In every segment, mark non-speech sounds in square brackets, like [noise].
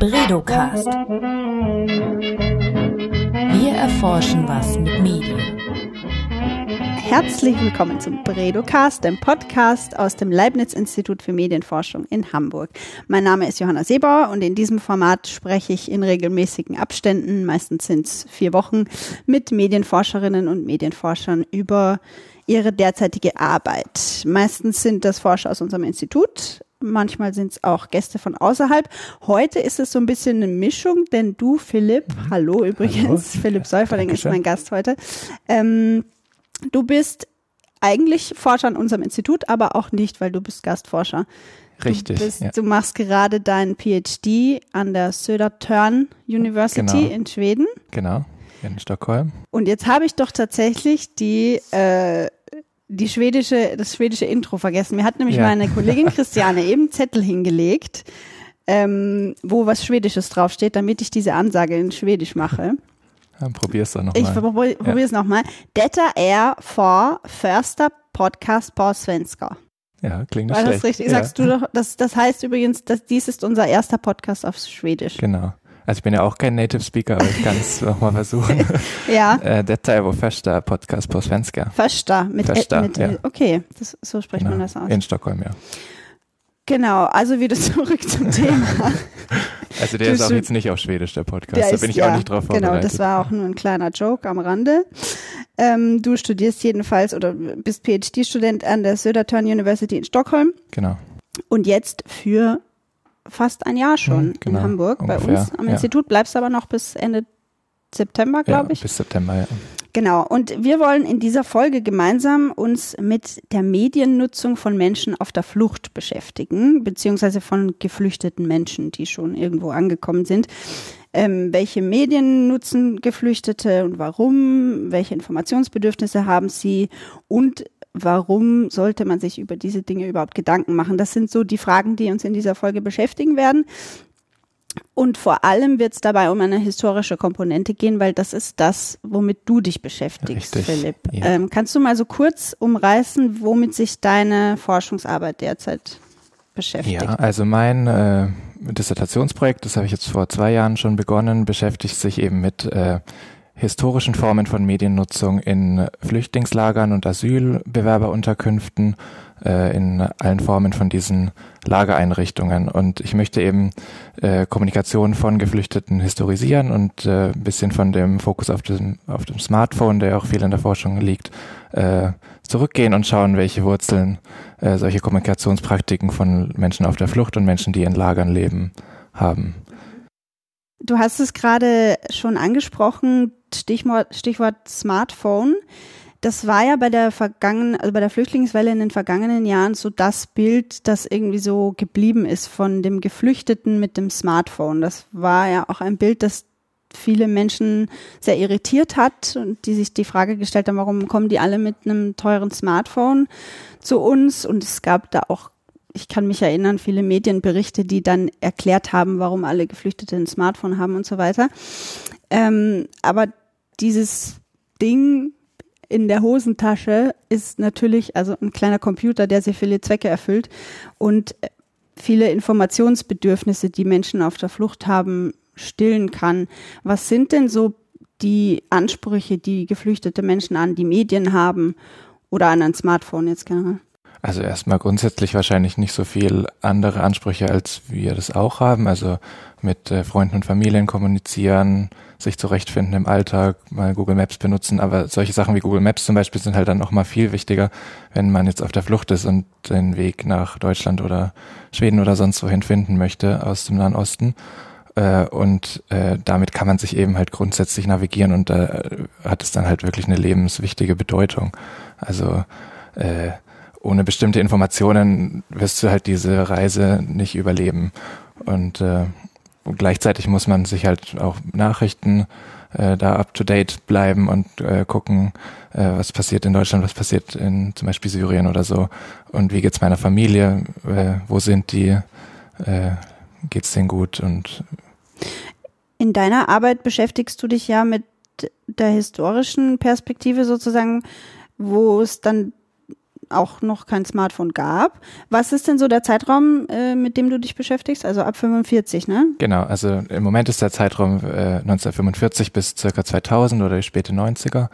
Bredocast. Wir erforschen was mit Medien. Herzlich willkommen zum Bredocast, dem Podcast aus dem Leibniz-Institut für Medienforschung in Hamburg. Mein Name ist Johanna Seebauer und in diesem Format spreche ich in regelmäßigen Abständen, meistens sind es vier Wochen, mit Medienforscherinnen und Medienforschern über ihre derzeitige Arbeit. Meistens sind das Forscher aus unserem Institut, manchmal sind es auch Gäste von außerhalb. Heute ist es so ein bisschen eine Mischung, denn du, Philipp, mhm. hallo übrigens, hallo. Philipp Säuferling ist mein Gast heute. Ähm, du bist eigentlich Forscher an unserem Institut, aber auch nicht, weil du bist Gastforscher. Richtig. Du, bist, ja. du machst gerade deinen PhD an der Södertörn University genau. in Schweden. Genau, in Stockholm. Und jetzt habe ich doch tatsächlich die äh, die schwedische, das schwedische Intro vergessen. Mir hat nämlich ja. meine Kollegin [laughs] Christiane eben Zettel hingelegt, ähm, wo was Schwedisches draufsteht, damit ich diese Ansage in Schwedisch mache. [laughs] Dann probier's doch nochmal. Ich probier, probier's ja. nochmal. Detta är för första podcast på svenska. Ja, klingt nicht War schlecht. das richtig? Ja. Sagst du doch, das, das heißt übrigens, dass dies ist unser erster Podcast auf Schwedisch. Genau. Also ich bin ja auch kein Native Speaker, aber ich kann es [laughs] nochmal versuchen. [laughs] ja. Äh, detta är vår första podcast på svenska. Första. Mit, första, mit, ja. Okay, das, so spricht genau. man das aus. In Stockholm, ja. Genau, also wieder zurück zum Thema. [laughs] Also der du ist auch jetzt nicht auf Schwedisch, der Podcast. Der da bin ich ja, auch nicht drauf vorbereitet. Genau, das war auch nur ein kleiner Joke am Rande. Ähm, du studierst jedenfalls oder bist PhD-Student an der Södertörn University in Stockholm. Genau. Und jetzt für fast ein Jahr schon mhm, genau, in Hamburg ungefähr, bei uns am ja. Institut. Bleibst aber noch bis Ende September, glaube ja, ich. Bis September, ja. Genau. Und wir wollen in dieser Folge gemeinsam uns mit der Mediennutzung von Menschen auf der Flucht beschäftigen, beziehungsweise von geflüchteten Menschen, die schon irgendwo angekommen sind. Ähm, welche Medien nutzen Geflüchtete und warum? Welche Informationsbedürfnisse haben sie? Und warum sollte man sich über diese Dinge überhaupt Gedanken machen? Das sind so die Fragen, die uns in dieser Folge beschäftigen werden. Und vor allem wird es dabei um eine historische Komponente gehen, weil das ist das, womit du dich beschäftigst, Richtig, Philipp. ja. Ähm, kannst du mal so kurz umreißen, womit sich deine Forschungsarbeit derzeit beschäftigt? Ja, also mein äh, Dissertationsprojekt, das habe ich jetzt vor zwei Jahren schon begonnen, beschäftigt sich eben mit äh, historischen Formen von Mediennutzung in Flüchtlingslagern und Asylbewerberunterkünften, äh, in allen Formen von diesen Lagereinrichtungen. Und ich möchte eben äh, Kommunikation von Geflüchteten historisieren und äh, ein bisschen von dem Fokus auf dem, auf dem Smartphone, der auch viel in der Forschung liegt, äh, zurückgehen und schauen, welche Wurzeln äh, solche Kommunikationspraktiken von Menschen auf der Flucht und Menschen, die in Lagern leben, haben. Du hast es gerade schon angesprochen, Stichwort, Stichwort Smartphone. Das war ja bei der vergangenen, also bei der Flüchtlingswelle in den vergangenen Jahren so das Bild, das irgendwie so geblieben ist von dem Geflüchteten mit dem Smartphone. Das war ja auch ein Bild, das viele Menschen sehr irritiert hat und die sich die Frage gestellt haben, warum kommen die alle mit einem teuren Smartphone zu uns? Und es gab da auch ich kann mich erinnern, viele Medienberichte, die dann erklärt haben, warum alle Geflüchtete ein Smartphone haben und so weiter. Ähm, aber dieses Ding in der Hosentasche ist natürlich also ein kleiner Computer, der sehr viele Zwecke erfüllt und viele Informationsbedürfnisse, die Menschen auf der Flucht haben, stillen kann. Was sind denn so die Ansprüche, die geflüchtete Menschen an die Medien haben oder an ein Smartphone jetzt generell? Also erstmal grundsätzlich wahrscheinlich nicht so viel andere Ansprüche, als wir das auch haben. Also mit äh, Freunden und Familien kommunizieren, sich zurechtfinden im Alltag, mal Google Maps benutzen. Aber solche Sachen wie Google Maps zum Beispiel sind halt dann noch mal viel wichtiger, wenn man jetzt auf der Flucht ist und den Weg nach Deutschland oder Schweden oder sonst wohin finden möchte aus dem Nahen Osten. Äh, und äh, damit kann man sich eben halt grundsätzlich navigieren und da hat es dann halt wirklich eine lebenswichtige Bedeutung. Also äh, ohne bestimmte Informationen wirst du halt diese Reise nicht überleben. Und äh, gleichzeitig muss man sich halt auch Nachrichten äh, da up to date bleiben und äh, gucken, äh, was passiert in Deutschland, was passiert in zum Beispiel Syrien oder so. Und wie geht's meiner Familie, äh, wo sind die, äh, geht's denen gut? Und in deiner Arbeit beschäftigst du dich ja mit der historischen Perspektive sozusagen, wo es dann auch noch kein Smartphone gab. Was ist denn so der Zeitraum, äh, mit dem du dich beschäftigst? Also ab 45, ne? Genau, also im Moment ist der Zeitraum äh, 1945 bis circa 2000 oder die späte 90er.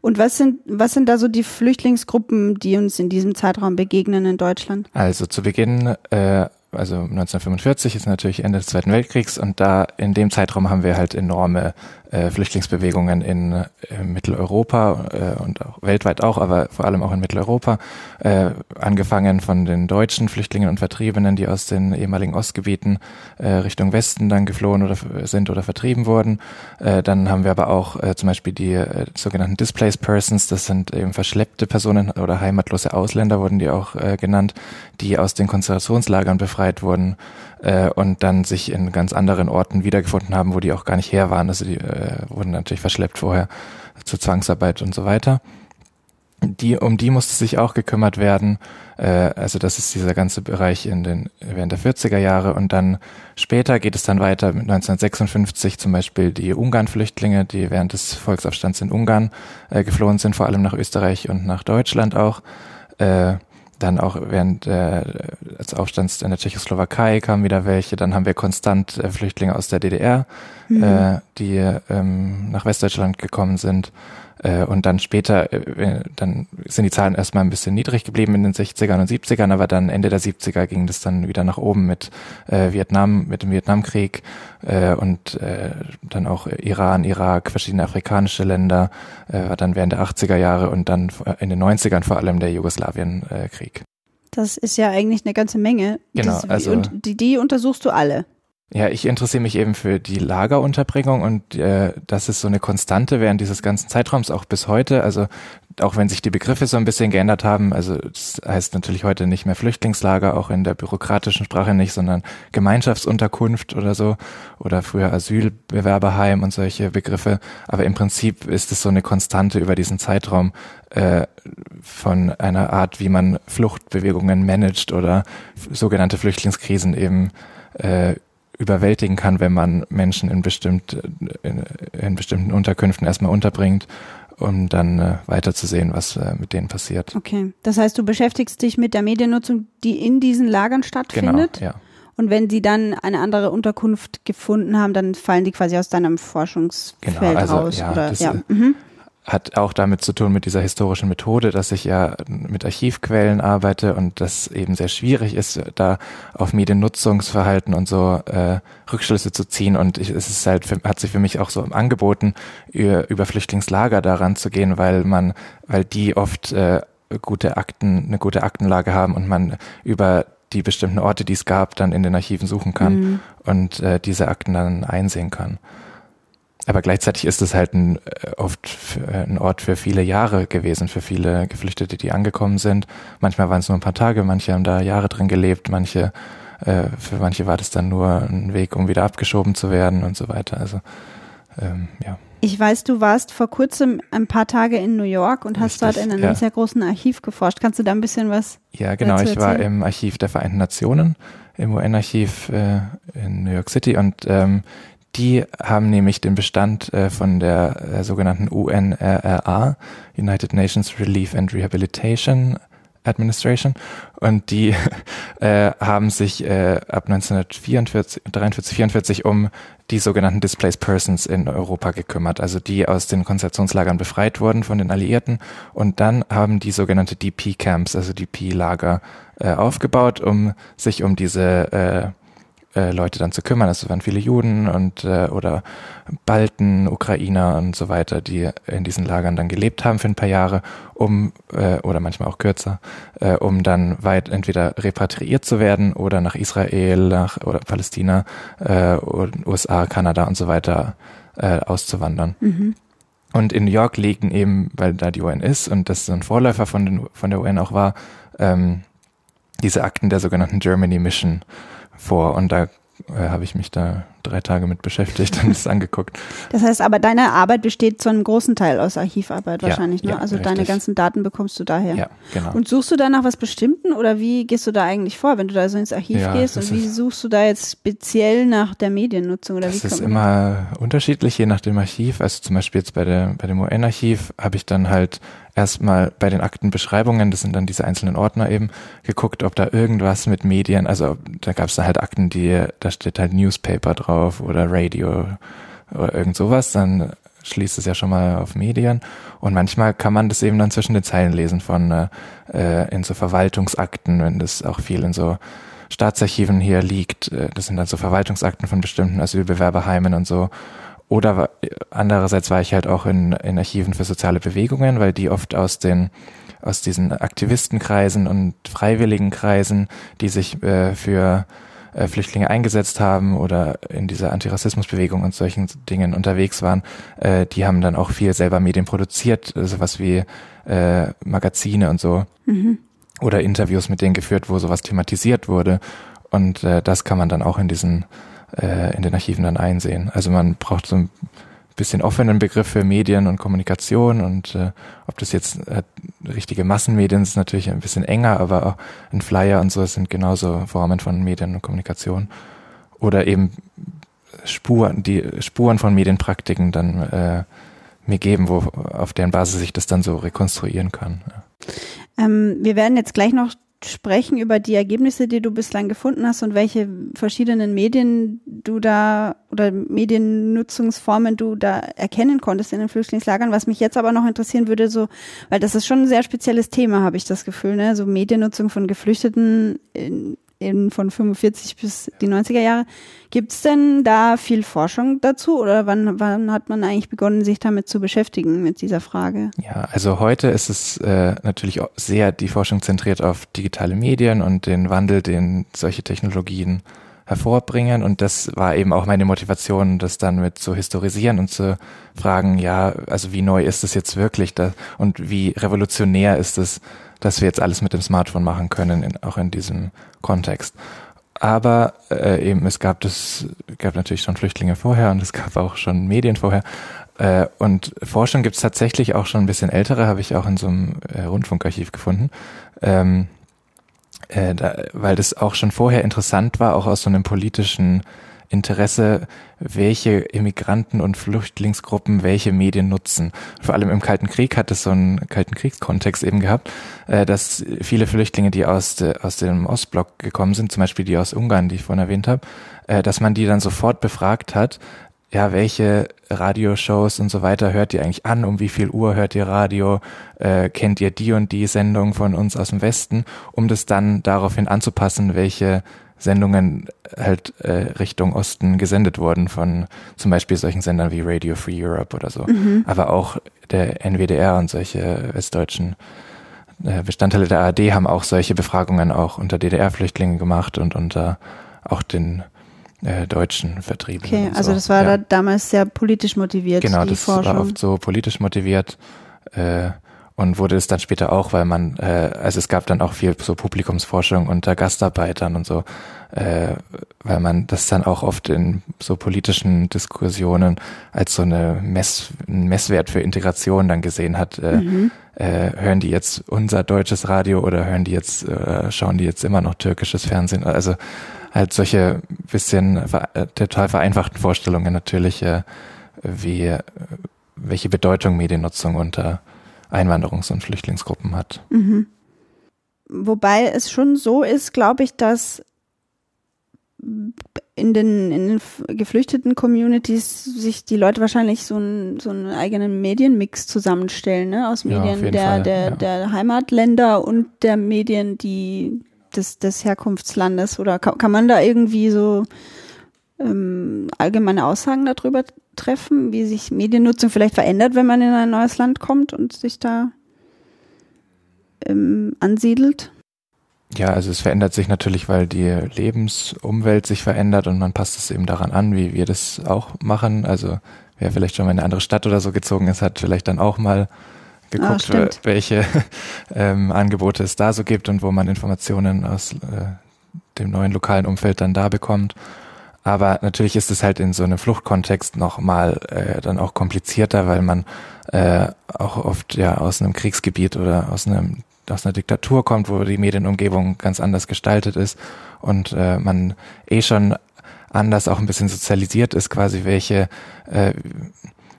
Und was sind, was sind da so die Flüchtlingsgruppen, die uns in diesem Zeitraum begegnen in Deutschland? Also zu Beginn äh, also 1945 ist natürlich Ende des Zweiten Weltkriegs und da in dem Zeitraum haben wir halt enorme äh, Flüchtlingsbewegungen in äh, Mitteleuropa äh, und auch weltweit auch, aber vor allem auch in Mitteleuropa, äh, angefangen von den deutschen Flüchtlingen und Vertriebenen, die aus den ehemaligen Ostgebieten äh, Richtung Westen dann geflohen oder sind oder vertrieben wurden. Äh, dann haben wir aber auch äh, zum Beispiel die äh, sogenannten Displaced Persons, das sind eben verschleppte Personen oder heimatlose Ausländer wurden die auch äh, genannt, die aus den Konzentrationslagern befreit wurden äh, und dann sich in ganz anderen Orten wiedergefunden haben, wo die auch gar nicht her waren. Also die äh, wurden natürlich verschleppt vorher zur Zwangsarbeit und so weiter. Die, um die musste sich auch gekümmert werden. Äh, also das ist dieser ganze Bereich in den, während der 40er Jahre. Und dann später geht es dann weiter mit 1956 zum Beispiel die Ungarn-Flüchtlinge, die während des Volksaufstands in Ungarn äh, geflohen sind, vor allem nach Österreich und nach Deutschland auch. Äh, dann auch während äh, des Aufstands in der Tschechoslowakei kamen wieder welche. Dann haben wir konstant äh, Flüchtlinge aus der DDR, mhm. äh, die ähm, nach Westdeutschland gekommen sind. Äh, und dann später, äh, dann sind die Zahlen erstmal ein bisschen niedrig geblieben in den 60ern und 70ern, aber dann Ende der 70er ging das dann wieder nach oben mit äh, Vietnam, mit dem Vietnamkrieg äh, und äh, dann auch Iran, Irak, verschiedene afrikanische Länder, äh, dann während der 80er Jahre und dann in den 90ern vor allem der Jugoslawienkrieg. Das ist ja eigentlich eine ganze Menge. Genau, das, also und die, die untersuchst du alle. Ja, ich interessiere mich eben für die Lagerunterbringung und äh, das ist so eine Konstante während dieses ganzen Zeitraums auch bis heute. Also auch wenn sich die Begriffe so ein bisschen geändert haben, also das heißt natürlich heute nicht mehr Flüchtlingslager, auch in der bürokratischen Sprache nicht, sondern Gemeinschaftsunterkunft oder so oder früher Asylbewerberheim und solche Begriffe. Aber im Prinzip ist es so eine Konstante über diesen Zeitraum äh, von einer Art, wie man Fluchtbewegungen managt oder sogenannte Flüchtlingskrisen eben äh, überwältigen kann, wenn man Menschen in, bestimmt, in, in bestimmten Unterkünften erstmal unterbringt, um dann äh, weiterzusehen, was äh, mit denen passiert. Okay, das heißt, du beschäftigst dich mit der Mediennutzung, die in diesen Lagern stattfindet? Genau, ja. Und wenn sie dann eine andere Unterkunft gefunden haben, dann fallen die quasi aus deinem Forschungsfeld genau, also, raus? Ja, oder? das, ja. Mhm hat auch damit zu tun mit dieser historischen Methode, dass ich ja mit Archivquellen arbeite und das eben sehr schwierig ist, da auf Mediennutzungsverhalten und so äh, Rückschlüsse zu ziehen. Und ich, es ist halt für, hat sich für mich auch so angeboten, über, Flüchtlingslager daran zu gehen, weil man, weil die oft äh, gute Akten, eine gute Aktenlage haben und man über die bestimmten Orte, die es gab, dann in den Archiven suchen kann mhm. und äh, diese Akten dann einsehen kann. Aber gleichzeitig ist es halt ein, äh, oft äh, ein Ort für viele Jahre gewesen, für viele Geflüchtete, die angekommen sind. Manchmal waren es nur ein paar Tage, manche haben da Jahre drin gelebt, manche, äh, für manche war das dann nur ein Weg, um wieder abgeschoben zu werden und so weiter. Also ähm, ja. Ich weiß, du warst vor kurzem ein paar Tage in New York und hast Richtig, dort in einem ja. sehr großen Archiv geforscht. Kannst du da ein bisschen was? Ja, genau. Ich war im Archiv der Vereinten Nationen, im UN-Archiv äh, in New York City und ähm, die haben nämlich den Bestand äh, von der äh, sogenannten UNRRA, United Nations Relief and Rehabilitation Administration, und die [laughs] äh, haben sich äh, ab 1944, 43, 44 um die sogenannten Displaced Persons in Europa gekümmert, also die aus den Konzentrationslagern befreit wurden von den Alliierten. Und dann haben die sogenannte DP-Camps, also DP-Lager, äh, aufgebaut, um sich um diese äh, Leute dann zu kümmern. Es waren viele Juden und äh, oder Balten, Ukrainer und so weiter, die in diesen Lagern dann gelebt haben für ein paar Jahre, um äh, oder manchmal auch kürzer, äh, um dann weit entweder repatriiert zu werden oder nach Israel, nach oder Palästina, äh, USA, Kanada und so weiter äh, auszuwandern. Mhm. Und in New York liegen eben, weil da die UN ist und das so ein Vorläufer von, den, von der UN auch war, ähm, diese Akten der sogenannten Germany Mission vor und da äh, habe ich mich da drei Tage mit beschäftigt und es [laughs] angeguckt. Das heißt aber, deine Arbeit besteht zu einem großen Teil aus Archivarbeit wahrscheinlich, ja, ne? ja, also richtig. deine ganzen Daten bekommst du daher. Ja, genau. Und suchst du da nach was Bestimmten oder wie gehst du da eigentlich vor, wenn du da so ins Archiv Ja, gehst? das Und wie ist- suchst du da jetzt speziell nach der Mediennutzung oder Das wie ist kommt- immer unterschiedlich, je nach dem Archiv. Also zum Beispiel jetzt bei, der, bei dem UN-Archiv habe ich dann halt erstmal bei den Aktenbeschreibungen, das sind dann diese einzelnen Ordner eben, geguckt, ob da irgendwas mit Medien, also da gab es da halt Akten, die, da steht halt Newspaper drauf oder Radio oder irgend sowas, dann schließt es ja schon mal auf Medien. Und manchmal kann man das eben dann zwischen den Zeilen lesen von äh, äh, in so Verwaltungsakten, wenn das auch viel in so Staatsarchiven hier liegt. Äh, Das sind dann so Verwaltungsakten von bestimmten Asylbewerberheimen und so. Oder andererseits war ich halt auch in, in Archiven für soziale Bewegungen, weil die oft aus den aus diesen Aktivistenkreisen und Freiwilligenkreisen, die sich äh, für äh, Flüchtlinge eingesetzt haben oder in dieser Antirassismusbewegung und solchen Dingen unterwegs waren, äh, die haben dann auch viel selber Medien produziert, äh, sowas wie äh, Magazine und so oder Interviews mit denen geführt, wo sowas thematisiert wurde. Und äh, das kann man dann auch in diesen äh, in den Archiven dann einsehen. Also man braucht so ein bisschen offenen Begriff für Medien und Kommunikation und äh, ob das jetzt äh, richtige Massenmedien ist natürlich ein bisschen enger, aber auch ein Flyer und so sind genauso Formen von Medien und Kommunikation oder eben Spuren, die Spuren von Medienpraktiken dann äh, mir geben, wo auf deren Basis ich das dann so rekonstruieren kann. Ähm, wir werden jetzt gleich noch sprechen über die Ergebnisse, die du bislang gefunden hast und welche verschiedenen Medien du da oder Mediennutzungsformen du da erkennen konntest in den Flüchtlingslagern. Was mich jetzt aber noch interessieren würde, so, weil das ist schon ein sehr spezielles Thema, habe ich das Gefühl, ne? So Mediennutzung von Geflüchteten in, in von 45 bis die 90er Jahre. Gibt's denn da viel Forschung dazu oder wann, wann hat man eigentlich begonnen, sich damit zu beschäftigen mit dieser Frage? Ja, also heute ist es äh, natürlich auch sehr die Forschung zentriert auf digitale Medien und den Wandel, den solche Technologien hervorbringen. Und das war eben auch meine Motivation, das dann mit zu historisieren und zu fragen, ja, also wie neu ist es jetzt wirklich da und wie revolutionär ist es, dass wir jetzt alles mit dem Smartphone machen können, in, auch in diesem Kontext. Aber äh, eben, es gab das, gab natürlich schon Flüchtlinge vorher und es gab auch schon Medien vorher. Äh, und Forschung gibt es tatsächlich auch schon ein bisschen ältere, habe ich auch in so einem äh, Rundfunkarchiv gefunden. Ähm, äh, da, weil das auch schon vorher interessant war, auch aus so einem politischen Interesse, welche Immigranten und Flüchtlingsgruppen welche Medien nutzen. Vor allem im Kalten Krieg hat es so einen Kalten Kriegskontext eben gehabt, äh, dass viele Flüchtlinge, die aus, aus dem Ostblock gekommen sind, zum Beispiel die aus Ungarn, die ich vorhin erwähnt habe, äh, dass man die dann sofort befragt hat, ja, welche Radioshows und so weiter hört ihr eigentlich an? Um wie viel Uhr hört ihr Radio? Äh, kennt ihr die und die Sendung von uns aus dem Westen? Um das dann daraufhin anzupassen, welche Sendungen halt äh, Richtung Osten gesendet wurden von zum Beispiel solchen Sendern wie Radio Free Europe oder so. Aber auch der NWDR und solche westdeutschen äh, Bestandteile der ARD haben auch solche Befragungen auch unter DDR-Flüchtlingen gemacht und unter auch den äh, deutschen Vertriebenen. Okay, also so. das war ja. da damals sehr politisch motiviert, Genau, das Forschung. war oft so politisch motiviert äh, und wurde es dann später auch, weil man, äh, also es gab dann auch viel so Publikumsforschung unter Gastarbeitern und so, äh, weil man das dann auch oft in so politischen Diskussionen als so eine Mess, ein Messwert für Integration dann gesehen hat. Äh, Mhm. äh, hören die jetzt unser deutsches Radio oder hören die jetzt, äh, schauen die jetzt immer noch türkisches Fernsehen? Also halt solche bisschen äh, total vereinfachten Vorstellungen natürlich, äh, wie äh, welche Bedeutung Mediennutzung unter Einwanderungs- und Flüchtlingsgruppen hat. Mhm. Wobei es schon so ist, glaube ich, dass in den, in den geflüchteten Communities sich die Leute wahrscheinlich so, ein, so einen eigenen Medienmix zusammenstellen, ne? Aus Ja, Medien jeden der, Fall, der, ja. der Heimatländer und der Medien, die des, des Herkunftslandes. Oder kann, kann man da irgendwie so ähm, allgemeine Aussagen darüber treffen, wie sich Mediennutzung vielleicht verändert, wenn man in ein neues Land kommt und sich da ähm, ansiedelt? Ja, also es verändert sich natürlich, weil die Lebensumwelt sich verändert und man passt es eben daran an, wie wir das auch machen. Also wer vielleicht schon mal in eine andere Stadt oder so gezogen ist, hat vielleicht dann auch mal geguckt, stimmt. welche [laughs] ähm, Angebote es da so gibt und wo man Informationen aus äh, dem neuen lokalen Umfeld dann da bekommt. Aber natürlich ist es halt in so einem Fluchtkontext nochmal äh, dann auch komplizierter, weil man äh, auch oft ja aus einem Kriegsgebiet oder aus einem aus einer Diktatur kommt, wo die Medienumgebung ganz anders gestaltet ist und äh, man eh schon anders auch ein bisschen sozialisiert ist, quasi welche äh,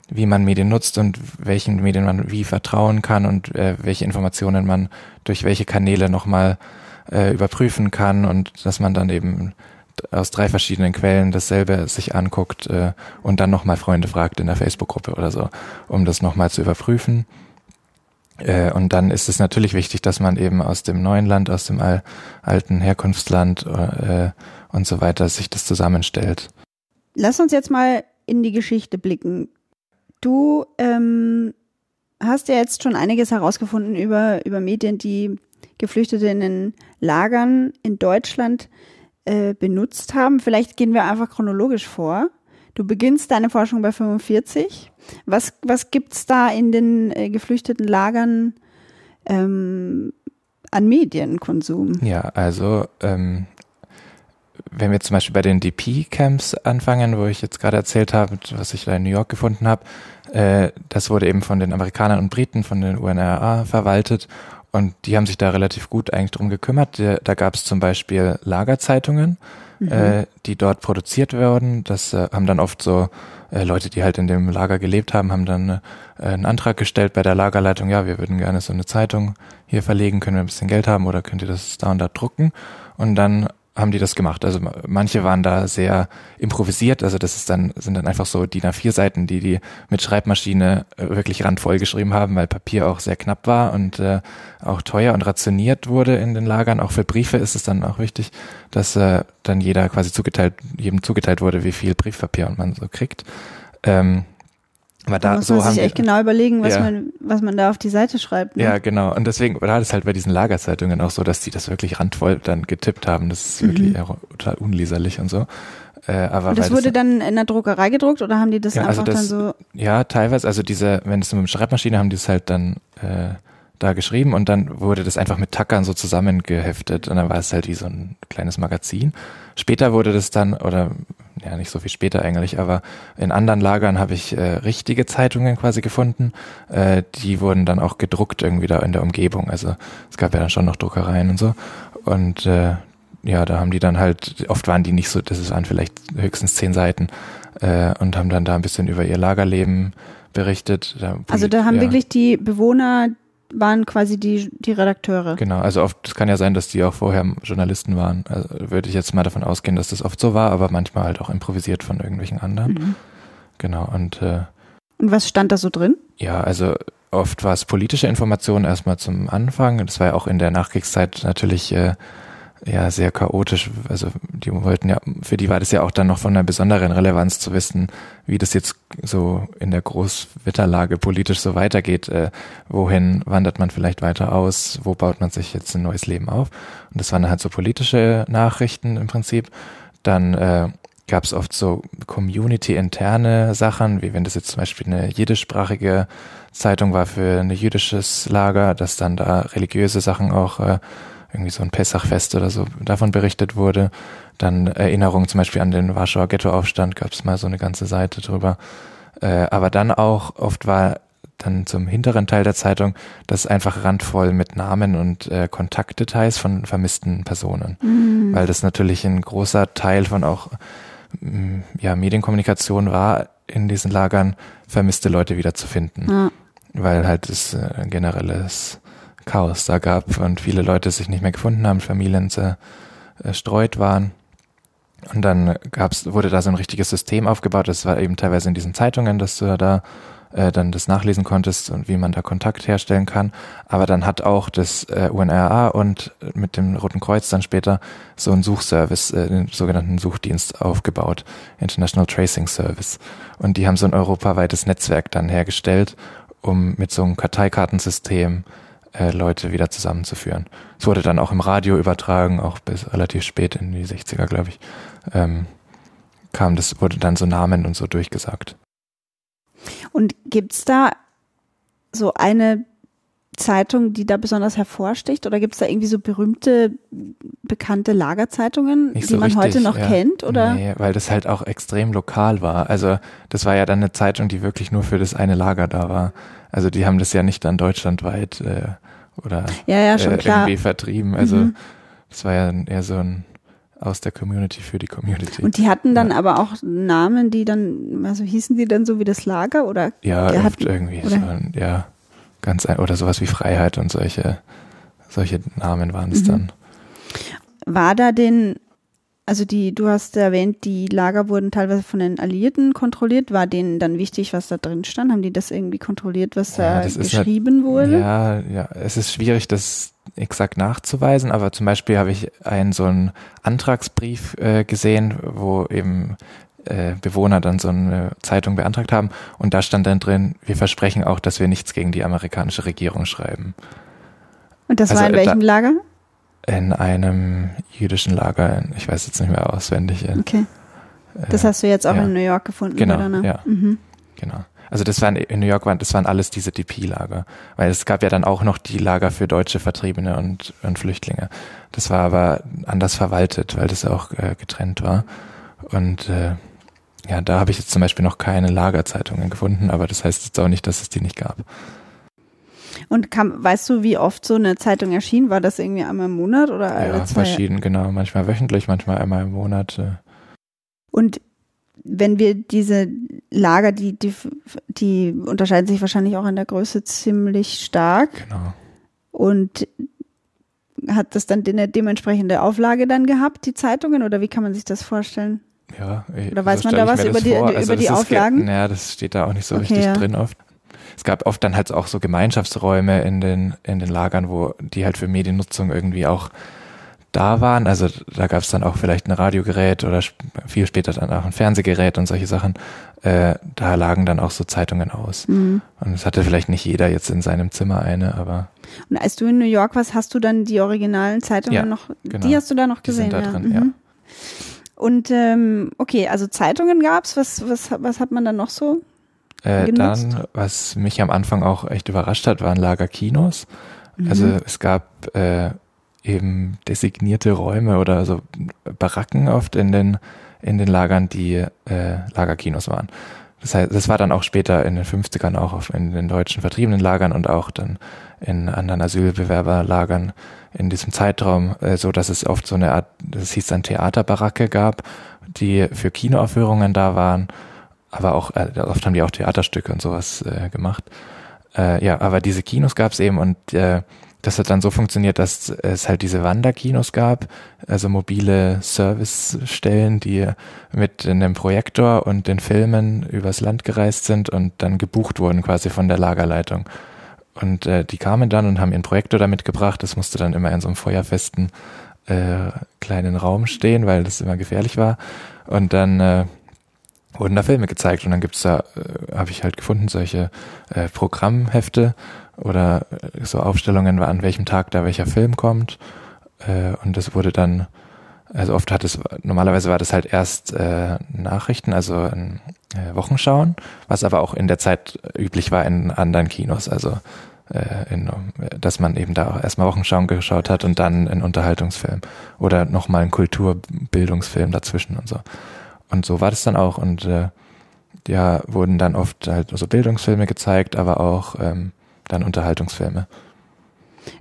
wie man Medien nutzt und welchen Medien man wie vertrauen kann und äh, welche Informationen man durch welche Kanäle nochmal äh, überprüfen kann und dass man dann eben aus drei verschiedenen Quellen dasselbe sich anguckt äh, und dann nochmal Freunde fragt in der Facebook-Gruppe oder so, um das nochmal zu überprüfen. Äh, und dann ist es natürlich wichtig, dass man eben aus dem neuen Land, aus dem al alten Herkunftsland äh, und so weiter sich das zusammenstellt. Lass uns jetzt mal in die Geschichte blicken. Du ähm, hast ja jetzt schon einiges herausgefunden über, über Medien, die Geflüchtete in den Lagern in Deutschland äh, benutzt haben. Vielleicht gehen wir einfach chronologisch vor. Du beginnst deine Forschung bei 45. Was, was gibt's da in den äh, geflüchteten Lagern ähm, an Medienkonsum? Ja, also ähm, wenn wir zum Beispiel bei den DP-Camps anfangen, wo ich jetzt gerade erzählt habe, was ich da in New York gefunden habe, äh, das wurde eben von den Amerikanern und Briten, von den UNRWA verwaltet und die haben sich da relativ gut eigentlich drum gekümmert. Da gab es zum Beispiel Lagerzeitungen, mhm. äh, die dort produziert werden. Das äh, haben dann oft so äh, Leute, die halt in dem Lager gelebt haben, haben dann äh, einen Antrag gestellt bei der Lagerleitung, ja, wir würden gerne so eine Zeitung hier verlegen, können wir ein bisschen Geld haben oder könnt ihr das da und da drucken? Und dann haben die das gemacht. Also manche waren da sehr improvisiert. Also das ist dann, sind dann einfach so DIN A4 Seiten, die die mit Schreibmaschine äh, wirklich randvoll geschrieben haben, weil Papier auch sehr knapp war und äh, auch teuer und rationiert wurde in den Lagern. Auch für Briefe ist es dann auch wichtig, dass äh, dann jeder quasi zugeteilt, jedem zugeteilt wurde, wie viel Briefpapier man so kriegt. Ähm, aber da, da muss so man sich echt genau überlegen, was ja. man, was man da auf die Seite schreibt. Ne? Ja, genau. Und deswegen war das halt bei diesen Lagerzeitungen auch so, dass die das wirklich randvoll dann getippt haben. Das ist mhm. wirklich total unleserlich und so. Äh, aber und das wurde das, dann in der Druckerei gedruckt oder haben die das ja, also einfach also das, dann so? Ja, teilweise. Also diese, wenn es mit der Schreibmaschine haben die es halt dann äh, da geschrieben und dann wurde das einfach mit Tackern so zusammengeheftet und dann war es halt wie so ein kleines Magazin. Später wurde das dann, oder ja nicht so viel später eigentlich, aber in anderen Lagern habe ich äh, richtige Zeitungen quasi gefunden. Äh, die wurden dann auch gedruckt irgendwie da in der Umgebung. Also es gab ja dann schon noch Druckereien und so. Und äh, ja, da haben die dann halt, oft waren die nicht so, das waren vielleicht höchstens zehn Seiten äh, und haben dann da ein bisschen über ihr Lagerleben berichtet. Da, also da haben ja. wirklich die Bewohner waren quasi die, die Redakteure. Genau, also oft, es kann ja sein, dass die auch vorher Journalisten waren. Also würde ich jetzt mal davon ausgehen, dass das oft so war, aber manchmal halt auch improvisiert von irgendwelchen anderen. Mhm. Genau, und äh, Und was stand da so drin? Ja, also oft war es politische Informationen erstmal zum Anfang. Das war ja auch in der Nachkriegszeit natürlich äh, ja sehr chaotisch. Also die wollten ja, für die war das ja auch dann noch von einer besonderen Relevanz zu wissen, wie das jetzt so in der Großwetterlage politisch so weitergeht. Äh, wohin wandert man vielleicht weiter aus? Wo baut man sich jetzt ein neues Leben auf? Und das waren halt so politische Nachrichten im Prinzip. Dann äh, gab es oft so Community-interne Sachen, wie wenn das jetzt zum Beispiel eine jiddischsprachige Zeitung war für ein jüdisches Lager, dass dann da religiöse Sachen auch äh, irgendwie so ein Pessachfest oder so davon berichtet wurde. Dann Erinnerungen zum Beispiel an den Warschauer Ghettoaufstand gab es mal so eine ganze Seite drüber. Äh, aber dann auch oft war dann zum hinteren Teil der Zeitung das einfach randvoll mit Namen und äh, Kontaktdetails von vermissten Personen. Mhm. Weil das natürlich ein großer Teil von auch mm, ja, Medienkommunikation war in diesen Lagern, vermisste Leute wiederzufinden. Ja. Weil halt es äh, generelles Chaos da gab und viele Leute sich nicht mehr gefunden haben, Familien zerstreut waren. Und dann gab's, wurde da so ein richtiges System aufgebaut. Das war eben teilweise in diesen Zeitungen, dass du da äh, dann das nachlesen konntest und wie man da Kontakt herstellen kann. Aber dann hat auch das äh, UNRA und mit dem Roten Kreuz dann später so einen Suchservice, äh, den sogenannten Suchdienst aufgebaut, International Tracing Service. Und die haben so ein europaweites Netzwerk dann hergestellt, um mit so einem Karteikartensystem äh, Leute wieder zusammenzuführen. Es wurde dann auch im Radio übertragen, auch bis relativ spät in die 60er, glaube ich, ähm, kam das, wurde dann so Namen und so durchgesagt. Und gibt's da so eine Zeitung, die da besonders hervorsticht? Oder gibt's da irgendwie so berühmte bekannte Lagerzeitungen, Nicht die so man richtig, heute noch ja. kennt, oder? Nee, weil das halt auch extrem lokal war. Also das war ja dann eine Zeitung, die wirklich nur für das eine Lager da war. Also die haben das ja nicht dann deutschlandweit äh, oder Ja, ja, äh, irgendwie vertrieben. Also Mhm. das war ja eher so ein aus der Community für die Community. Und die hatten dann aber auch Namen, die dann, also hießen die dann so wie das Lager oder? ja, oft irgendwie oder- so ein, ja, ganz ein, oder sowas wie Freiheit und solche solche Namen waren es Mhm. dann. War da den, also die, du hast erwähnt, die Lager wurden teilweise von den Alliierten kontrolliert. War denen dann wichtig, was da drin stand? Haben die das irgendwie kontrolliert, was Ja, da ist halt- geschrieben wurde? Ja, ja, es ist schwierig, das exakt nachzuweisen, aber zum Beispiel habe ich einen so einen Antragsbrief äh, gesehen, wo eben äh, Bewohner dann so eine Zeitung beantragt haben und da stand dann drin, wir versprechen auch, dass wir nichts gegen die amerikanische Regierung schreiben. Und das Also, war in welchem Lager? In einem jüdischen Lager, in, ich weiß jetzt nicht mehr auswendig. äh, Okay. Das äh, hast du jetzt auch ja. in New York gefunden, Genau, oder? Ne? ja. Mhm. Genau. Also das waren in New York waren das waren alles diese DP-Lager, weil es gab ja dann auch noch die Lager für deutsche Vertriebene und, und Flüchtlinge. Das war aber anders verwaltet, weil das auch äh, getrennt war. Und äh, ja, da habe ich jetzt zum Beispiel noch keine Lagerzeitungen gefunden, aber das heißt jetzt auch nicht, dass es die nicht gab. Und kam, weißt du, wie oft so eine Zeitung erschien? War das irgendwie einmal im Monat oder alle Ja, zwei? verschieden, genau. Manchmal wöchentlich, manchmal einmal im Monat. Äh, Und wenn wir diese Lager, die, die, die unterscheiden sich wahrscheinlich auch in der Größe ziemlich stark. genau. Und hat das dann eine dementsprechende Auflage dann gehabt, die Zeitungen? Oder wie kann man sich das vorstellen? Ja, ich- Oder weiß man stell da was über die- über Also die das ist Auflagen? Naja, das steht da auch nicht so Okay, richtig ja. drin oft. Es gab oft dann halt auch so Gemeinschaftsräume in den, in den Lagern, wo die halt für Mediennutzung irgendwie auch da waren. Also da gab es dann auch vielleicht ein Radiogerät oder viel später dann auch ein Fernsehgerät und solche Sachen. Äh, da lagen dann auch so Zeitungen aus. Mhm. Und es hatte vielleicht nicht jeder jetzt in seinem Zimmer eine, aber Und als du in New York warst, hast du dann die originalen Zeitungen Ja, noch, genau. die hast du da noch Die sind gesehen? da ja. drin, ja. Mhm. Und ähm, okay, also Zeitungen gab's. Was, was, was hat man dann noch so? Äh, genutzt? dann, was mich am Anfang auch echt überrascht hat, waren Lagerkinos. Also Mhm. es gab äh, eben designierte Räume oder so Baracken oft in den in den Lagern, die äh, Lagerkinos waren. Das heißt, das war dann auch später in den 50ern auch auf, in den deutschen vertriebenen Lagern und auch dann in anderen Asylbewerberlagern in diesem Zeitraum, äh, so dass es oft so eine Art, das hieß dann Theaterbaracke gab, die für Kinoaufführungen da waren, aber auch äh, oft haben die auch Theaterstücke und sowas äh, gemacht. Äh, ja, aber diese Kinos gab es eben und äh, das hat dann so funktioniert, dass es halt diese Wanderkinos gab, also mobile Servicestellen, die mit einem Projektor und den Filmen übers Land gereist sind und dann gebucht wurden quasi von der Lagerleitung. Und äh, die kamen dann und haben ihren Projektor da mitgebracht. Das musste dann immer in so einem feuerfesten äh, kleinen Raum stehen, weil das immer gefährlich war. Und dann äh, wurden da Filme gezeigt und dann gibt's da, äh, habe ich halt gefunden, solche äh, Programmhefte oder äh, so Aufstellungen, an welchem Tag da welcher Film kommt. Äh, und das wurde dann, also oft hat es, normalerweise war das halt erst äh, Nachrichten, also ein äh, Wochenschauen, was aber auch in der Zeit üblich war in anderen Kinos, also äh, in, dass man eben da auch erstmal Wochenschauen geschaut hat und dann einen Unterhaltungsfilm oder nochmal einen Kulturbildungsfilm dazwischen und so. Und so war das dann auch und äh, ja, wurden dann oft halt so Bildungsfilme gezeigt, aber auch ähm, dann Unterhaltungsfilme.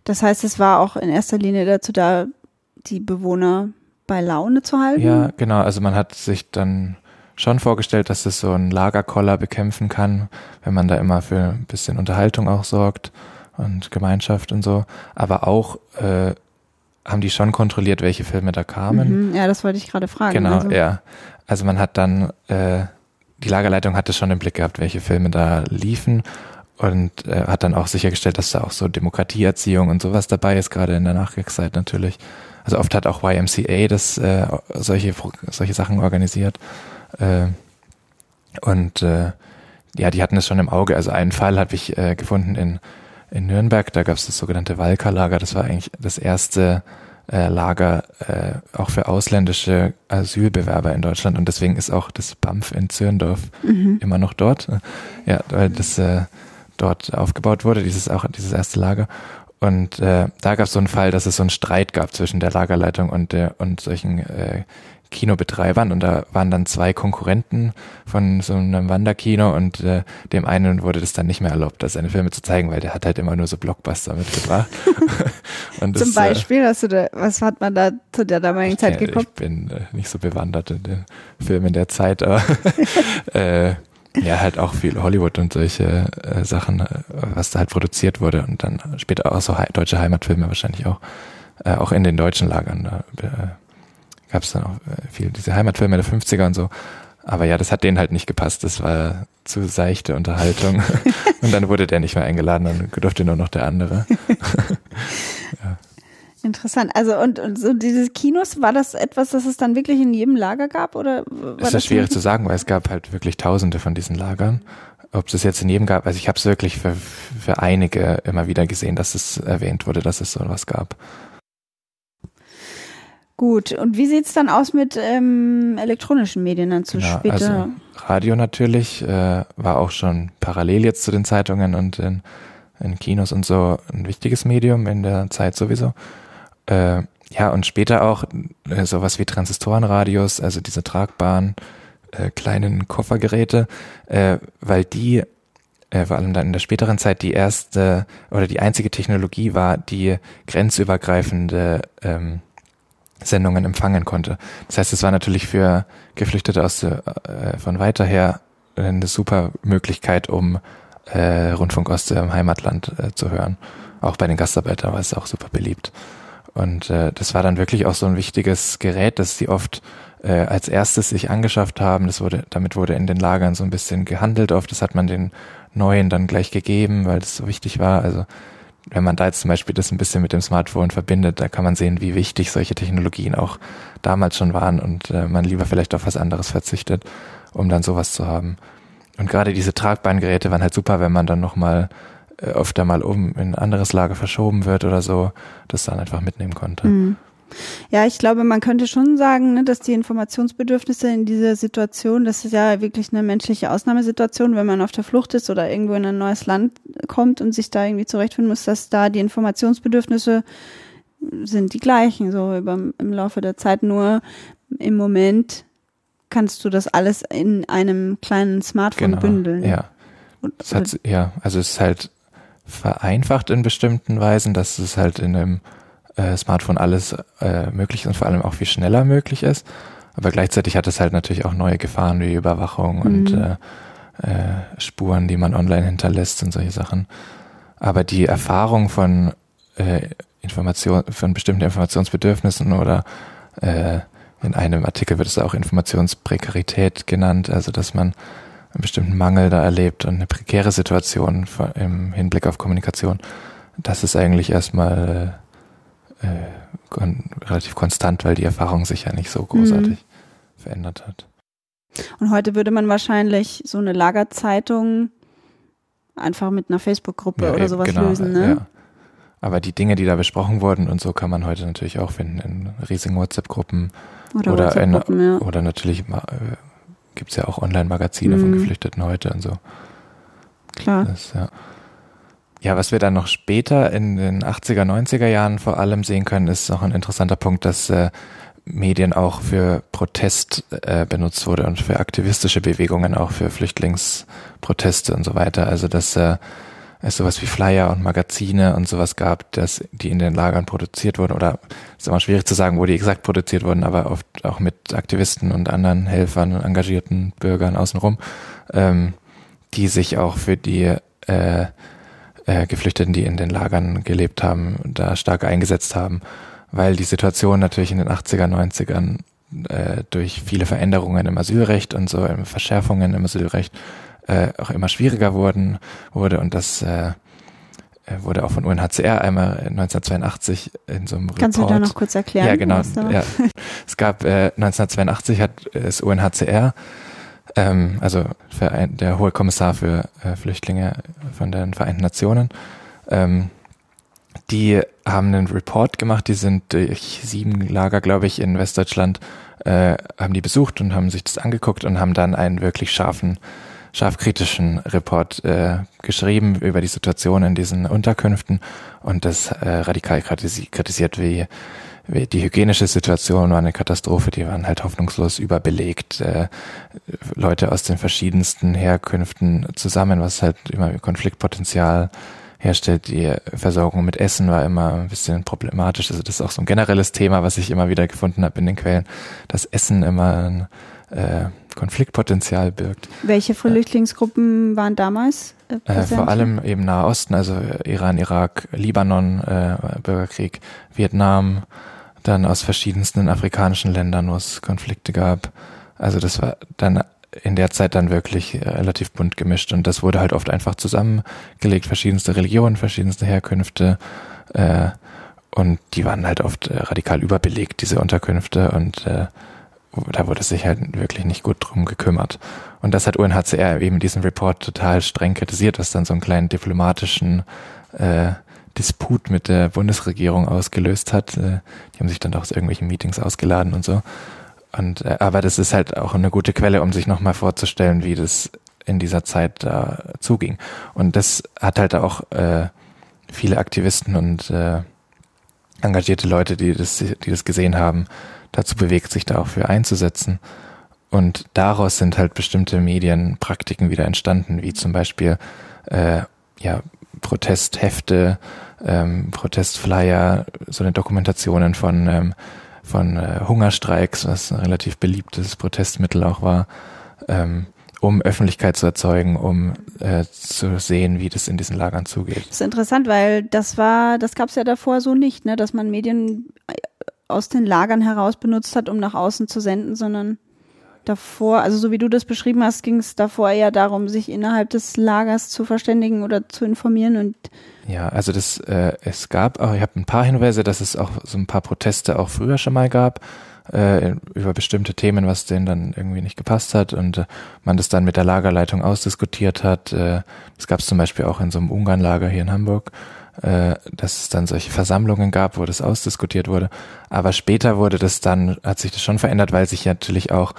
Das heißt, es war auch in erster Linie dazu da, die Bewohner bei Laune zu halten? Ja, genau. Also man hat sich dann schon vorgestellt, dass es so ein Lagerkoller bekämpfen kann, wenn man da immer für ein bisschen Unterhaltung auch sorgt und Gemeinschaft und so. Aber auch äh, haben die schon kontrolliert, welche Filme da kamen. Mhm, ja, das wollte ich gerade fragen. Genau, also, ja. Also man hat dann, äh, die Lagerleitung hatte schon im Blick gehabt, welche Filme da liefen und äh, hat dann auch sichergestellt, dass da auch so Demokratieerziehung und sowas dabei ist, gerade in der Nachkriegszeit natürlich. Also oft hat auch YMCA das äh, solche solche Sachen organisiert. Äh, und äh, ja, die hatten es schon im Auge. Also einen Fall habe ich äh, gefunden in, in Nürnberg, da gab es das sogenannte Walker-Lager. Das war eigentlich das erste äh, Lager äh, auch für ausländische Asylbewerber in Deutschland. Und deswegen ist auch das BAMF in Zürndorf Mhm. immer noch dort. Ja, weil das äh, dort aufgebaut wurde, dieses auch dieses erste Lager. Und äh, da gab es so einen Fall, dass es so einen Streit gab zwischen der Lagerleitung und der und solchen äh, Kinobetreibern und da waren dann zwei Konkurrenten von so einem Wanderkino und äh, dem einen wurde das dann nicht mehr erlaubt, seine Filme zu zeigen, weil der hat halt immer nur so Blockbuster mitgebracht. [laughs] und Zum das, äh, Beispiel, hast du da, was hat man da zu der damaligen Zeit geguckt? Ich bin äh, nicht so bewandert in den Filmen der Zeit, aber [laughs] äh, ja, halt auch viel Hollywood und solche äh, Sachen, äh, was da halt produziert wurde und dann später auch so deutsche Heimatfilme wahrscheinlich auch, äh, auch in den deutschen Lagern. Da, äh, gab es dann auch äh, viel diese Heimatfilme der 50er und so. Aber ja, das hat denen halt nicht gepasst. Das war zu seichte Unterhaltung. [laughs] und dann wurde der nicht mehr eingeladen, dann durfte nur noch der andere. [laughs] ja. Interessant. Also und, und so dieses Kinos, war das etwas, das es dann wirklich in jedem Lager gab oder war das? Ist schwierig zu sagen, weil es gab halt wirklich Tausende von diesen Lagern. Ob es jetzt in jedem gab, also ich habe es wirklich für, für einige immer wieder gesehen, dass es erwähnt wurde, dass es so was gab. Gut, und wie sieht's dann aus mit ähm, elektronischen Medien dann zu genau, später? Also Radio natürlich äh, war auch schon parallel jetzt zu den Zeitungen und in, in Kinos und so ein wichtiges Medium in der Zeit sowieso. Äh, ja, und später auch äh, sowas wie Transistorenradios, also diese tragbaren äh, kleinen Koffergeräte, äh, weil die äh, vor allem dann in der späteren Zeit die erste oder die einzige Technologie war, die grenzübergreifende ähm, Sendungen empfangen konnte. Das heißt, es war natürlich für Geflüchtete aus äh, von weiter her eine super Möglichkeit, um äh, Rundfunk aus dem Heimatland äh, zu hören. Auch bei den Gastarbeitern war es auch super beliebt. Und äh, das war dann wirklich auch so ein wichtiges Gerät, das sie oft äh, als erstes sich angeschafft haben. Das wurde, damit wurde in den Lagern so ein bisschen gehandelt oft. Das hat man den Neuen dann gleich gegeben, weil das so wichtig war. Also wenn man da jetzt zum Beispiel das ein bisschen mit dem Smartphone verbindet, da kann man sehen, wie wichtig solche Technologien auch damals schon waren und äh, man lieber vielleicht auf was anderes verzichtet, um dann sowas zu haben. Und gerade diese tragbaren Geräte waren halt super, wenn man dann nochmal äh, öfter mal um in ein anderes Lager verschoben wird oder so, das dann einfach mitnehmen konnte. Mhm. Ja, ich glaube, man könnte schon sagen, ne, dass die Informationsbedürfnisse in dieser Situation, das ist ja wirklich eine menschliche Ausnahmesituation, wenn man auf der Flucht ist oder irgendwo in ein neues Land kommt und sich da irgendwie zurechtfinden muss, dass da die Informationsbedürfnisse sind die gleichen, so über, im Laufe der Zeit. Nur im Moment kannst du das alles in einem kleinen Smartphone genau, bündeln. Ja. hat, ja, also es ist halt vereinfacht in bestimmten Weisen, dass es halt in einem äh, Smartphone alles äh, möglich ist und vor allem auch viel schneller möglich ist. Aber gleichzeitig hat es halt natürlich auch neue Gefahren wie Überwachung mhm. und äh, äh, Spuren, die man online hinterlässt und solche Sachen. Aber die Erfahrung von äh, Information, von bestimmten Informationsbedürfnissen oder äh, in einem Artikel wird es auch Informationsprekarität genannt, also dass man einen bestimmten Mangel da erlebt und eine prekäre Situation im Hinblick auf Kommunikation. Das ist eigentlich erstmal äh, kon relativ konstant, weil die Erfahrung sich ja nicht so großartig mhm. verändert hat. Und heute würde man wahrscheinlich so eine Lagerzeitung einfach mit einer Facebook-Gruppe ja, oder sowas genau, lösen, ne? Ja. Aber die Dinge, die da besprochen wurden und so, kann man heute natürlich auch finden in riesigen WhatsApp-Gruppen oder, oder, WhatsApp ja. oder natürlich äh, gibt es ja auch Online-Magazine mhm. von Geflüchteten heute und so. Klar. Das, ja. Ja, was wir dann noch später in den 80er, 90er Jahren vor allem sehen können, ist noch ein interessanter Punkt, dass äh, Medien auch für Protest äh, benutzt wurde und für aktivistische Bewegungen, auch für Flüchtlingsproteste und so weiter. Also dass äh, es sowas wie Flyer und Magazine und sowas gab, dass die in den Lagern produziert wurden oder ist immer schwierig zu sagen, wo die exakt produziert wurden, aber oft auch mit Aktivisten und anderen Helfern und engagierten Bürgern außenrum, ähm, die sich auch für die äh, äh, Geflüchteten, die in den Lagern gelebt haben, da stark eingesetzt haben, weil die Situation natürlich in den 80er, 90ern äh, durch viele Veränderungen im Asylrecht und so äh, Verschärfungen im Asylrecht äh, auch immer schwieriger wurden wurde und das äh, äh wurde auch von UNHCR einmal 1982 in so einem Kannst Report. Kannst du da noch kurz erklären? Ja, genau. Ja. Es gab äh, 1982 hat das UNHCR ähm, also der hohe Kommissar für äh, Flüchtlinge von den Vereinten Nationen, ähm, die haben einen Report gemacht, die sind durch sieben Lager, glaube ich, in Westdeutschland, äh, haben die besucht und haben sich das angeguckt und haben dann einen wirklich scharfen scharfkritischen Report äh, geschrieben über die Situation in diesen Unterkünften. Und das äh, radikal kritisiert, wie die hygienische Situation war eine Katastrophe, die waren halt hoffnungslos überbelegt, äh, Leute aus den verschiedensten Herkünften zusammen, was halt immer Konfliktpotenzial herstellt. Die Versorgung mit Essen war immer ein bisschen problematisch. Also das ist auch so ein generelles Thema, was ich immer wieder gefunden habe in den Quellen, dass Essen immer ein äh, Konfliktpotenzial birgt. Welche Flüchtlingsgruppen waren damals? Äh, äh vor allem eben Nahe Osten, also Iran, Irak, Libanon, äh, Bürgerkrieg, Vietnam, dann aus verschiedensten afrikanischen Ländern, wo es Konflikte gab. Also das war dann in der Zeit dann wirklich äh, relativ bunt gemischt und das wurde halt oft einfach zusammengelegt, verschiedenste Religionen, verschiedenste Herkünfte äh, und die waren halt oft äh, radikal überbelegt, diese Unterkünfte und äh, da wurde sich halt wirklich nicht gut drum gekümmert. Und das hat UNHCR eben diesen Report total streng kritisiert, was dann so einen kleinen diplomatischen äh, Disput mit der Bundesregierung ausgelöst hat. Äh, die haben sich dann auch aus irgendwelchen Meetings ausgeladen und so. Und äh, aber das ist halt auch eine gute Quelle, um sich nochmal vorzustellen, wie das in dieser Zeit da zuging. Und das hat halt auch äh, viele Aktivisten und äh, engagierte Leute, die das, die das gesehen haben, dazu bewegt, sich da auch für einzusetzen. Und daraus sind halt bestimmte Medienpraktiken wieder entstanden, wie zum Beispiel äh, ja, Protesthefte, ähm, Protestflyer, so eine Dokumentationen von ähm, von äh, Hungerstreiks, was ein relativ beliebtes Protestmittel auch war, ähm, um Öffentlichkeit zu erzeugen, um äh, zu sehen, wie das in diesen Lagern zugeht. Das ist interessant, weil das war, das gab es ja davor so nicht, ne, dass man Medien aus den Lagern heraus benutzt hat, um nach außen zu senden, sondern davor, also so wie du das beschrieben hast, ging es davor eher darum, sich innerhalb des Lagers zu verständigen oder zu informieren und ja, also das, äh, es gab auch, ich habe ein paar Hinweise, dass es auch so ein paar Proteste auch früher schon mal gab äh, über bestimmte Themen, was denen dann irgendwie nicht gepasst hat und äh, man das dann mit der Lagerleitung ausdiskutiert hat. Äh, das gab es zum Beispiel auch in so einem Ungarnlager hier in Hamburg, äh, dass es dann solche Versammlungen gab, wo das ausdiskutiert wurde. Aber später wurde das dann, hat sich das schon verändert, weil sich natürlich auch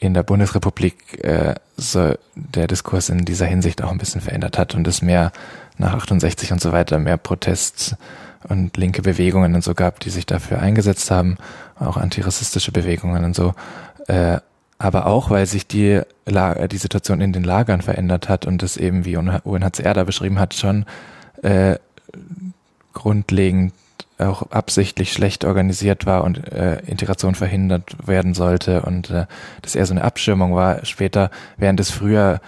in der Bundesrepublik äh, so der Diskurs in dieser Hinsicht auch ein bisschen verändert hat und es mehr nach 68 und so weiter mehr Protest und linke Bewegungen und so gab, die sich dafür eingesetzt haben, auch antirassistische Bewegungen und so. Äh, aber auch, weil sich die, La die Situation in den Lagern verändert hat und das eben, wie UNHCR da beschrieben hat, schon äh, grundlegend auch absichtlich schlecht organisiert war und äh, Integration verhindert werden sollte und äh, das eher so eine Abschirmung war. Später, während es früher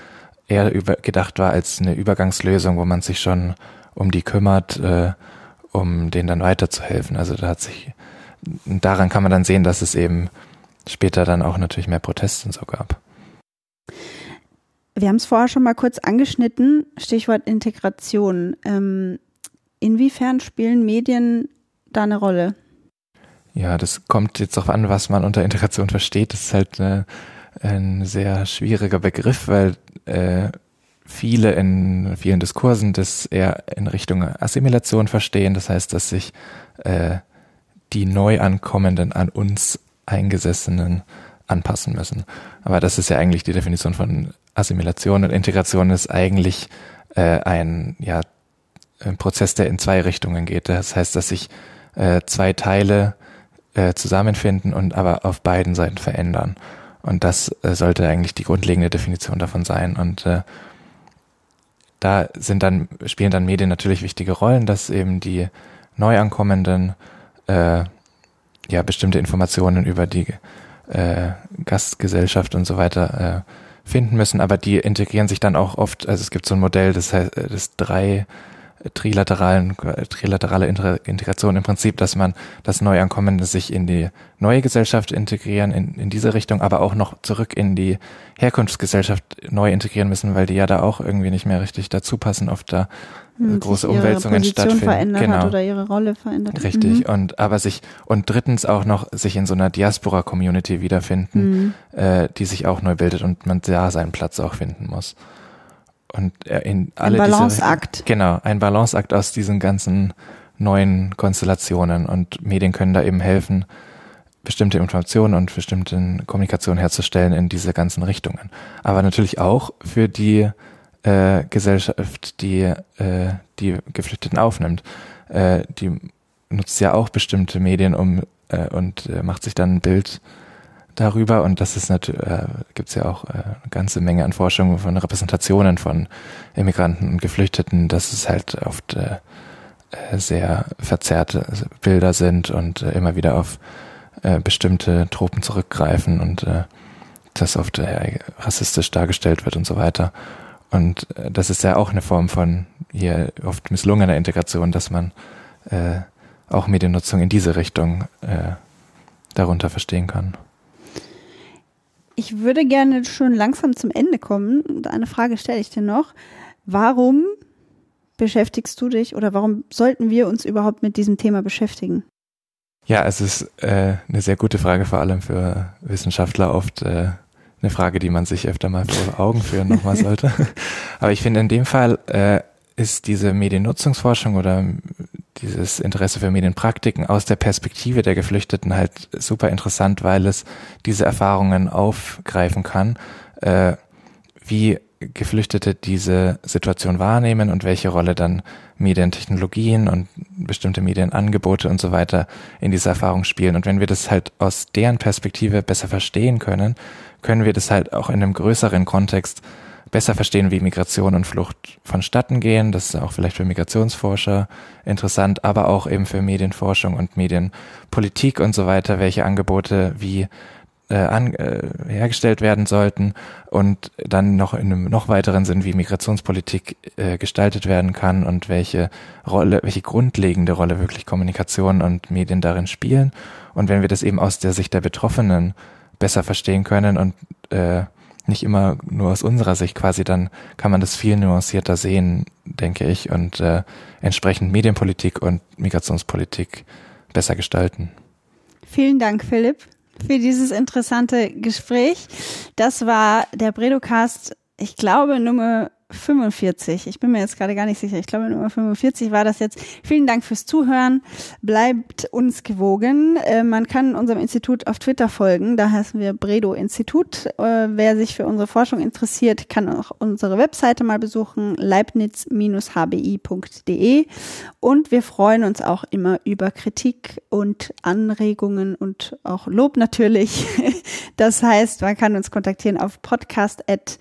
eher über, gedacht war als eine Übergangslösung, wo man sich schon um die kümmert, äh, um denen dann weiterzuhelfen. Also da hat sich, daran kann man dann sehen, dass es eben später dann auch natürlich mehr Proteste und so gab. Wir haben es vorher schon mal kurz angeschnitten, Stichwort Integration. Ähm, inwiefern spielen Medien da eine Rolle? Ja, das kommt jetzt auch an, was man unter Integration versteht. Das ist halt äh, ein sehr schwieriger Begriff, weil äh, viele in vielen Diskursen das eher in Richtung Assimilation verstehen. Das heißt, dass sich äh, die Neuankommenden an uns Eingesessenen anpassen müssen. Aber das ist ja eigentlich die Definition von Assimilation und Integration ist eigentlich äh, ein, ja, ein Prozess, der in zwei Richtungen geht. Das heißt, dass sich äh, zwei Teile äh, zusammenfinden und aber auf beiden Seiten verändern. Und das äh, sollte eigentlich die grundlegende Definition davon sein. Und äh, da sind dann, spielen dann Medien natürlich wichtige Rollen, dass eben die Neuankommenden äh, ja bestimmte Informationen über die äh, Gastgesellschaft und so weiter äh, finden müssen, aber die integrieren sich dann auch oft, also es gibt so ein Modell, das heißt das drei trilateralen, trilaterale Integration im Prinzip, dass man das Neuankommende sich in die neue Gesellschaft integrieren, in, in diese Richtung, aber auch noch zurück in die Herkunftsgesellschaft neu integrieren müssen, weil die ja da auch irgendwie nicht mehr richtig dazu passen, oft da hm, große Umwälzungen stattfinden. Verändert genau. oder ihre Rolle verändert. Richtig. Mhm. Und aber sich und drittens auch noch sich in so einer Diaspora-Community wiederfinden, mhm. äh, die sich auch neu bildet und man da seinen Platz auch finden muss. Und äh, in alle ein Balanceakt. Diese, genau, ein Balanceakt aus diesen ganzen neuen Konstellationen und Medien können da eben helfen, bestimmte Informationen und bestimmte Kommunikation herzustellen in diese ganzen Richtungen. Aber natürlich auch für die äh, Gesellschaft, die äh, die Geflüchteten aufnimmt. Äh, die nutzt ja auch bestimmte Medien um äh, und äh, macht sich dann ein Bild darüber und das ist natürlich, äh, gibt es ja auch äh, eine ganze Menge an Forschung von Repräsentationen von Immigranten und Geflüchteten, dass es halt oft äh, äh sehr verzerrte Bilder sind und äh, immer wieder auf äh, bestimmte Tropen zurückgreifen und äh, das oft äh, rassistisch dargestellt wird und so weiter. Und äh, das ist ja auch eine Form von hier oft misslungener Integration, dass man äh, auch Mediennutzung in diese Richtung äh, darunter verstehen kann. Ich würde gerne schon langsam zum Ende kommen und eine Frage stelle ich dir noch. Warum beschäftigst du dich oder warum sollten wir uns überhaupt mit diesem Thema beschäftigen? Ja, es ist äh, eine sehr gute Frage, vor allem für Wissenschaftler oft äh, eine Frage, die man sich öfter mal vor Augen führen nochmal [laughs] sollte. Aber ich finde, in dem Fall äh, ist diese Mediennutzungsforschung oder dieses Interesse für Medienpraktiken aus der Perspektive der Geflüchteten halt super interessant, weil es diese Erfahrungen aufgreifen kann, äh, wie Geflüchtete diese Situation wahrnehmen und welche Rolle dann Medientechnologien und bestimmte Medienangebote und so weiter in dieser Erfahrung spielen. Und wenn wir das halt aus deren Perspektive besser verstehen können, können wir das halt auch in einem größeren Kontext besser verstehen, wie Migration und Flucht vonstatten gehen. Das ist auch vielleicht für Migrationsforscher interessant, aber auch eben für Medienforschung und Medienpolitik und so weiter, welche Angebote wie äh, an, äh, hergestellt werden sollten und dann noch in einem noch weiteren Sinn, wie Migrationspolitik äh, gestaltet werden kann und welche Rolle, welche grundlegende Rolle wirklich Kommunikation und Medien darin spielen. Und wenn wir das eben aus der Sicht der Betroffenen besser verstehen können und äh, nicht immer nur aus unserer Sicht quasi, dann kann man das viel nuancierter sehen, denke ich, und äh, entsprechend Medienpolitik und Migrationspolitik besser gestalten. Vielen Dank, Philipp, für dieses interessante Gespräch. Das war der Bredocast, ich glaube, Nummer 45. Ich bin mir jetzt gerade gar nicht sicher. Ich glaube, Nummer 45 war das jetzt. Vielen Dank fürs Zuhören. Bleibt uns gewogen. Äh, man kann unserem Institut auf Twitter folgen. Da heißen wir Bredo Institut. Äh, wer sich für unsere Forschung interessiert, kann auch unsere Webseite mal besuchen. leibniz-hbi.de. Und wir freuen uns auch immer über Kritik und Anregungen und auch Lob natürlich. [laughs] Das heißt, man kann uns kontaktieren auf podcast@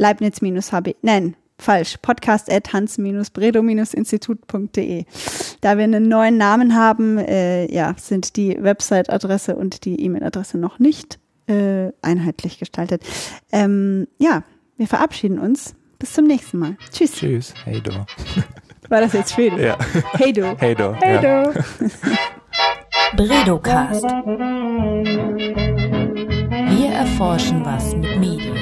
Leibniz-HB, nein, falsch, podcast at hans-bredo-institut.de. Da wir einen neuen Namen haben, äh, ja, sind die Website-Adresse und die E-Mail-Adresse noch nicht äh, einheitlich gestaltet. Ähm, ja, wir verabschieden uns. Bis zum nächsten Mal. Tschüss. Tschüss. Hey do. War das jetzt Schwedisch? Ja. Hey do. Hey do. Hey ja. do. Bredocast. Wir erforschen was mit Medien.